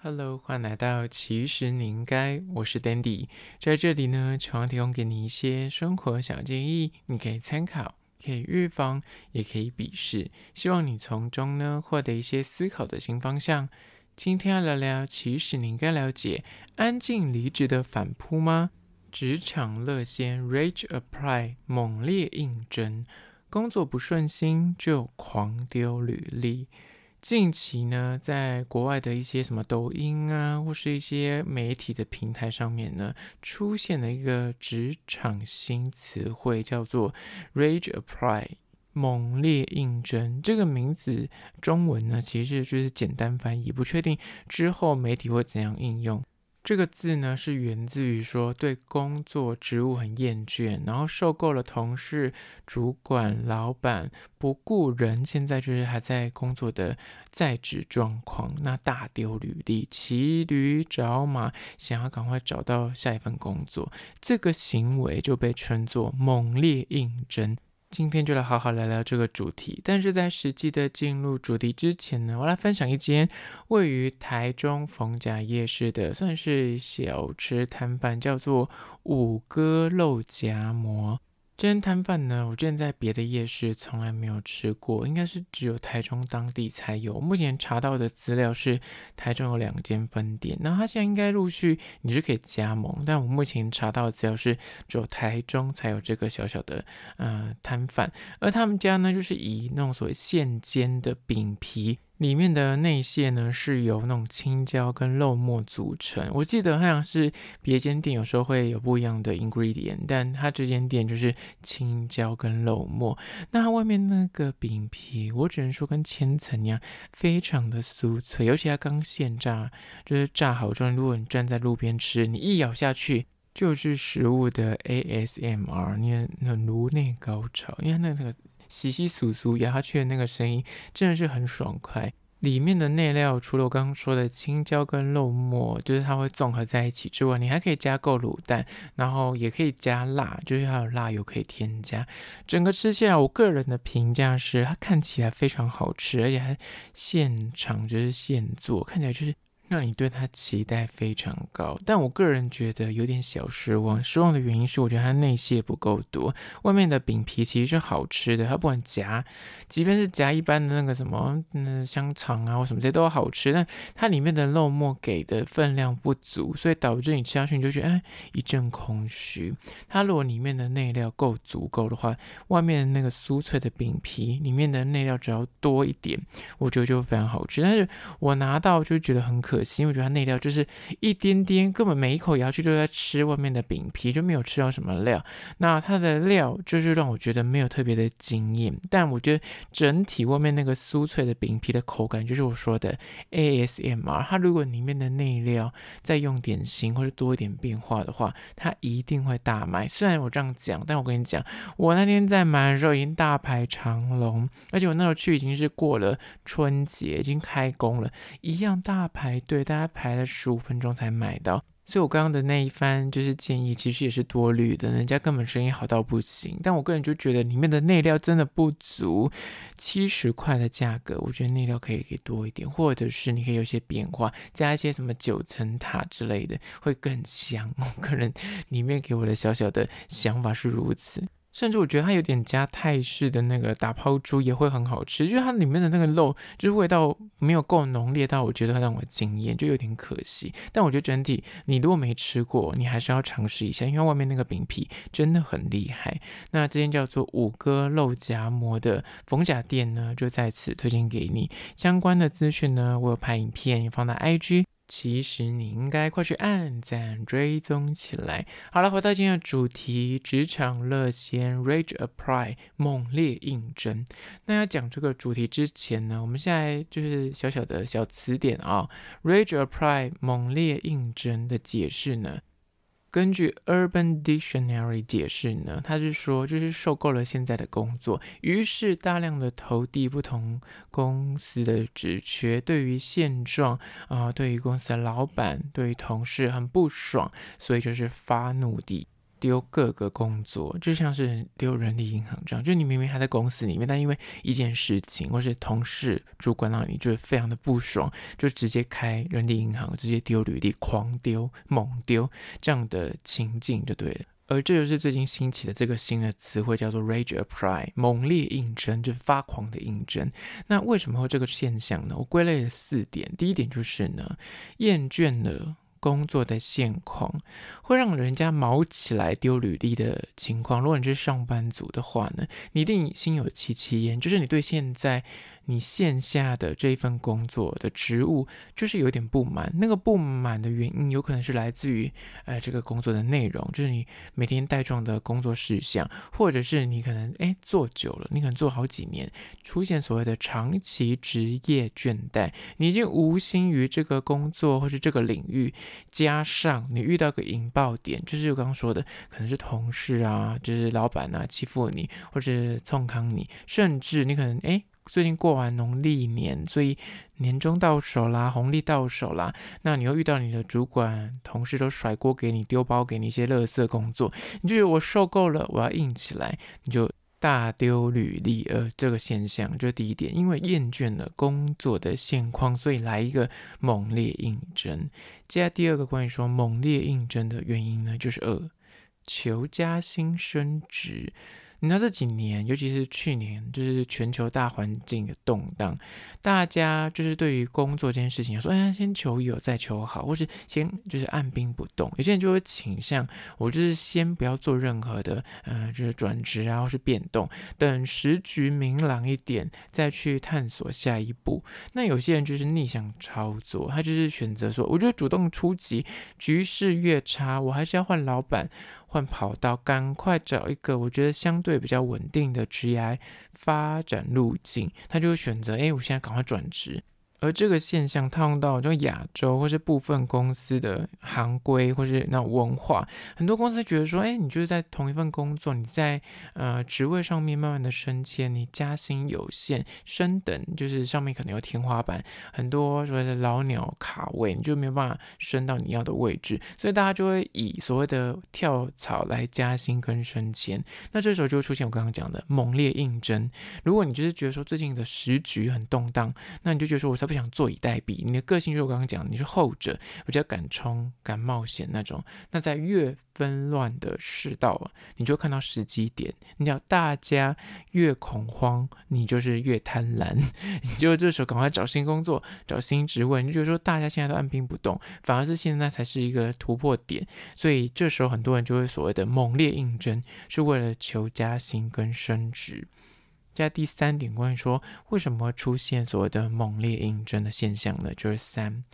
Hello，欢迎来到其实你应该，我是 Dandy，在这里呢，希望提供给你一些生活小建议，你可以参考，可以预防，也可以鄙视，希望你从中呢获得一些思考的新方向。今天要聊聊，其实你应该了解安静离职的反扑吗？职场乐先 Rage Apply 猛烈应征，工作不顺心就狂丢履历。近期呢，在国外的一些什么抖音啊，或是一些媒体的平台上面呢，出现了一个职场新词汇，叫做 “Rage Apply”，猛烈应征。这个名字中文呢，其实就是简单翻译，不确定之后媒体会怎样应用。这个字呢，是源自于说对工作职务很厌倦，然后受够了同事、主管、老板不顾人，现在就是还在工作的在职状况，那大丢履历，骑驴找马，想要赶快找到下一份工作，这个行为就被称作猛烈应征。今天就来好好聊聊这个主题，但是在实际的进入主题之前呢，我来分享一间位于台中逢甲夜市的算是小吃摊贩，叫做五哥肉夹馍。这间摊贩呢，我之前在别的夜市从来没有吃过，应该是只有台中当地才有。目前查到的资料是台中有两间分店，那它现在应该陆续你是可以加盟，但我目前查到的资料是只有台中才有这个小小的呃摊贩，而他们家呢，就是以那种所谓现煎的饼皮。里面的内馅呢，是由那种青椒跟肉末组成。我记得好像是别间店有时候会有不一样的 ingredient，但它这间店就是青椒跟肉末。那它外面那个饼皮，我只能说跟千层一样，非常的酥脆，尤其它刚现炸，就是炸好之后，如果你站在路边吃，你一咬下去就是食物的 ASMR，你那颅内高潮，因为那个。窸窸窣窣咬下去的那个声音真的是很爽快。里面的内料除了我刚刚说的青椒跟肉末，就是它会综合在一起之外，你还可以加购卤蛋，然后也可以加辣，就是还有辣油可以添加。整个吃下来，我个人的评价是它看起来非常好吃，而且还现场就是现做，看起来就是。让你对它期待非常高，但我个人觉得有点小失望。失望的原因是，我觉得它内馅不够多。外面的饼皮其实是好吃的，它不管夹，即便是夹一般的那个什么，嗯，香肠啊或什么这些都好吃，但它里面的肉末给的分量不足，所以导致你吃下去你就觉得哎一阵空虚。它如果里面的内料够足够的话，外面的那个酥脆的饼皮里面的内料只要多一点，我觉得就非常好吃。但是我拿到就觉得很可。可惜，我觉得它内料就是一点点，根本每一口咬下去都在吃外面的饼皮，就没有吃到什么料。那它的料就是让我觉得没有特别的惊艳，但我觉得整体外面那个酥脆的饼皮的口感，就是我说的 ASMR。它如果里面的内料再用点心或者多一点变化的话，它一定会大卖。虽然我这样讲，但我跟你讲，我那天在买的时候已经大排长龙，而且我那时候去已经是过了春节，已经开工了，一样大排。对，大家排了十五分钟才买到，所以我刚刚的那一番就是建议，其实也是多虑的。人家根本生意好到不行，但我个人就觉得里面的内料真的不足，七十块的价格，我觉得内料可以给多一点，或者是你可以有些变化，加一些什么九层塔之类的，会更香。我个人里面给我的小小的想法是如此。甚至我觉得它有点加泰式的那个打抛猪也会很好吃，就是它里面的那个肉，就是味道没有够浓烈到我觉得让我惊艳，就有点可惜。但我觉得整体，你如果没吃过，你还是要尝试一下，因为外面那个饼皮真的很厉害。那这间叫做五哥肉夹馍的逢甲店呢，就在此推荐给你。相关的资讯呢，我有拍影片也放在 IG。其实你应该快去按赞追踪起来。好了，回到今天的主题，职场乐先 Rage Apply 猛烈应征。那要讲这个主题之前呢，我们现在就是小小的小词典啊，Rage Apply 猛烈应征的解释呢。根据 Urban Dictionary 解释呢，他是说就是受够了现在的工作，于是大量的投递不同公司的职缺，对于现状啊、对于公司的老板，对于同事很不爽，所以就是发怒地丢各个工作，就像是丢人力银行这样，就你明明还在公司里面，但因为一件事情或是同事、主管让你就非常的不爽，就直接开人力银行，直接丢履历，狂丢、猛丢这样的情境就对了。而这就是最近兴起的这个新的词汇，叫做 “rage apply”，猛烈应征，就是发狂的应征。那为什么会这个现象呢？我归类了四点，第一点就是呢，厌倦了。工作的现况会让人家毛起来丢履历的情况。如果你是上班族的话呢，你一定心有戚戚焉，就是你对现在。你线下的这一份工作的职务就是有点不满，那个不满的原因有可能是来自于，呃，这个工作的内容，就是你每天带状的工作事项，或者是你可能诶做久了，你可能做好几年，出现所谓的长期职业倦怠，你已经无心于这个工作或是这个领域，加上你遇到个引爆点，就是我刚刚说的，可能是同事啊，就是老板啊欺负你，或者是冲康你，甚至你可能诶。最近过完农历年，所以年终到手啦，红利到手啦，那你又遇到你的主管、同事都甩锅给你，丢包给你一些垃圾工作，你就觉得我受够了，我要硬起来，你就大丢履历。呃，这个现象就是第一点，因为厌倦了工作的现况，所以来一个猛烈应征。接下第二个关于说猛烈应征的原因呢，就是二求加薪升职。你知道这几年，尤其是去年，就是全球大环境的动荡，大家就是对于工作这件事情，说，哎，先求有再求好，或是先就是按兵不动。有些人就会倾向，我就是先不要做任何的，呃，就是转职啊，或是变动，等时局明朗一点再去探索下一步。那有些人就是逆向操作，他就是选择说，我就主动出击，局势越差，我还是要换老板。换跑道，赶快找一个我觉得相对比较稳定的职业发展路径，他就会选择，哎，我现在赶快转职。而这个现象套用到就亚洲或是部分公司的行规或是那种文化，很多公司觉得说，哎，你就是在同一份工作，你在呃职位上面慢慢的升迁，你加薪有限，升等就是上面可能有天花板，很多所谓的老鸟卡位，你就没有办法升到你要的位置，所以大家就会以所谓的跳槽来加薪跟升迁。那这时候就会出现我刚刚讲的猛烈应征。如果你就是觉得说最近的时局很动荡，那你就觉得说我不想坐以待毙，你的个性就是我刚刚讲，你是后者，比较敢冲、敢冒险那种。那在越纷乱的世道，你就看到时机点。你要大家越恐慌，你就是越贪婪，你就这时候赶快找新工作、找新职位。你就觉得说大家现在都按兵不动，反而是现在才是一个突破点。所以这时候很多人就会所谓的猛烈应征，是为了求加薪跟升职。在第三点，关于说为什么会出现所谓的猛烈应征的现象呢？就是三，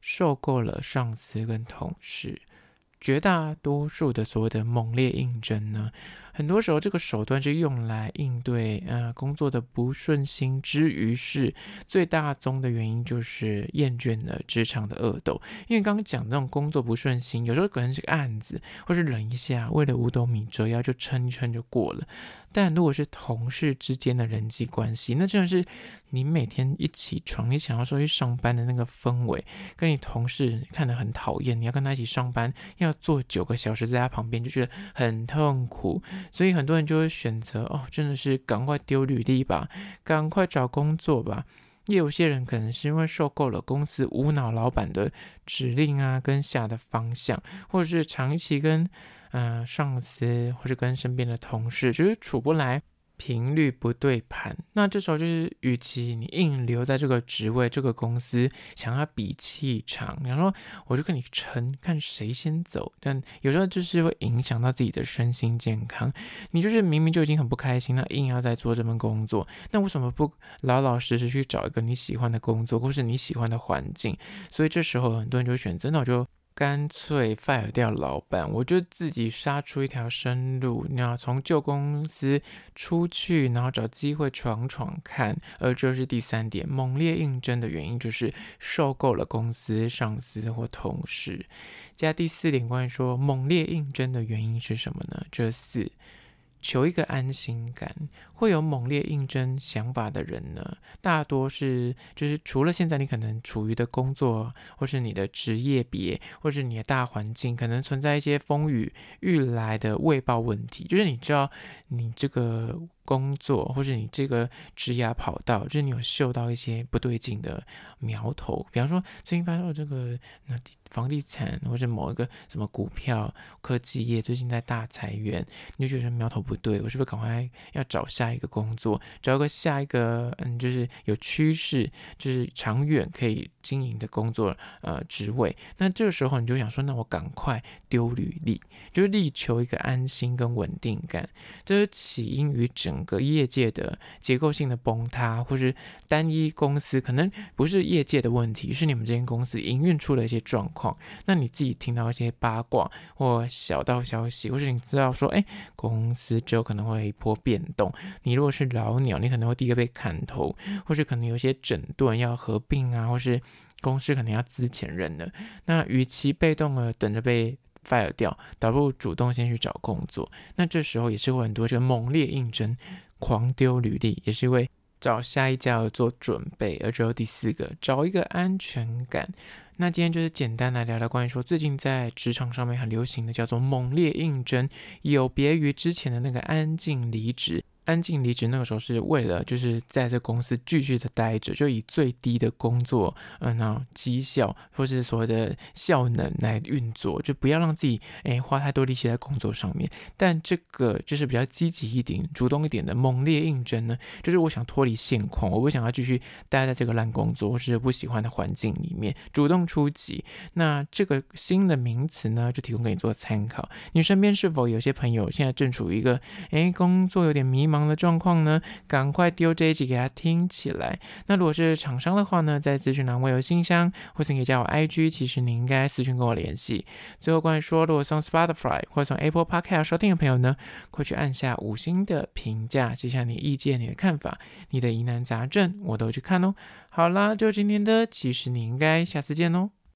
受够了上司跟同事。绝大多数的所谓的猛烈应征呢，很多时候这个手段是用来应对呃工作的不顺心之余，是最大宗的原因就是厌倦了职场的恶斗。因为刚刚讲那种工作不顺心，有时候可能是个案子，或是忍一下，为了五斗米折腰就撑一撑就过了。但如果是同事之间的人际关系，那真的是你每天一起床，你想要说去上班的那个氛围，跟你同事看得很讨厌，你要跟他一起上班，要坐九个小时在他旁边，就觉得很痛苦。所以很多人就会选择哦，真的是赶快丢履历吧，赶快找工作吧。也有些人可能是因为受够了公司无脑老板的指令啊，跟下的方向，或者是长期跟。嗯、上司或者跟身边的同事就是处不来，频率不对盘。那这时候就是，与其你硬留在这个职位、这个公司，想要比气场，你说我就跟你撑，看谁先走。但有时候就是会影响到自己的身心健康。你就是明明就已经很不开心，那硬要在做这份工作，那为什么不老老实实去找一个你喜欢的工作，或是你喜欢的环境？所以这时候很多人就选择，那我就。干脆 fire 掉老板，我就自己杀出一条生路，你要从旧公司出去，然后找机会闯闯看。而这是第三点，猛烈应征的原因就是受够了公司、上司或同事。加第四点，关于说猛烈应征的原因是什么呢？这四，求一个安心感，会有猛烈应征想法的人呢，大多是就是除了现在你可能处于的工作，或是你的职业别，或是你的大环境，可能存在一些风雨欲来的未报问题，就是你知道你这个工作，或是你这个职业跑道，就是你有嗅到一些不对劲的苗头，比方说最近发现这个那。房地产或者某一个什么股票、科技业最近在大裁员，你就觉得苗头不对，我是不是赶快要找下一个工作，找个下一个嗯，就是有趋势、就是长远可以经营的工作呃职位？那这个时候你就想说，那我赶快丢履历，就是力求一个安心跟稳定感。这是起因于整整个业界的结构性的崩塌，或是单一公司可能不是业界的问题，是你们这间公司营运出了一些状况。那你自己听到一些八卦或小道消息，或是你知道说，哎，公司就可能会一波变动。你如果是老鸟，你可能会第一个被砍头，或是可能有些整顿要合并啊，或是公司可能要资遣人的。那与其被动的等着被 fire 掉，倒不如主动先去找工作。那这时候也是会很多这个猛烈应征、狂丢履历，也是为找下一家而做准备。而只有第四个，找一个安全感。那今天就是简单来聊聊关于说最近在职场上面很流行的叫做猛烈应征，有别于之前的那个安静离职。安静离职那个时候是为了就是在这公司继续的待着，就以最低的工作，嗯，那绩效或是所谓的效能来运作，就不要让自己诶花太多力气在工作上面。但这个就是比较积极一点、主动一点的猛烈应征呢，就是我想脱离现况，我不想要继续待在这个烂工作或是不喜欢的环境里面，主动出击。那这个新的名词呢，就提供给你做参考。你身边是否有些朋友现在正处于一个诶工作有点迷茫的状况呢？赶快丢这一集给他听起来。那如果是厂商的话呢，在资讯栏我有信箱，或是你可以加我 IG，其实你应该私讯跟我联系。最后关于说，如果从 Spotify 或从 Apple Podcast 收听的朋友呢，快去按下五星的评价，写下你意见、你的看法、你的疑难杂症，我都去看哦。好啦，就今天的，其实你应该下次见哦。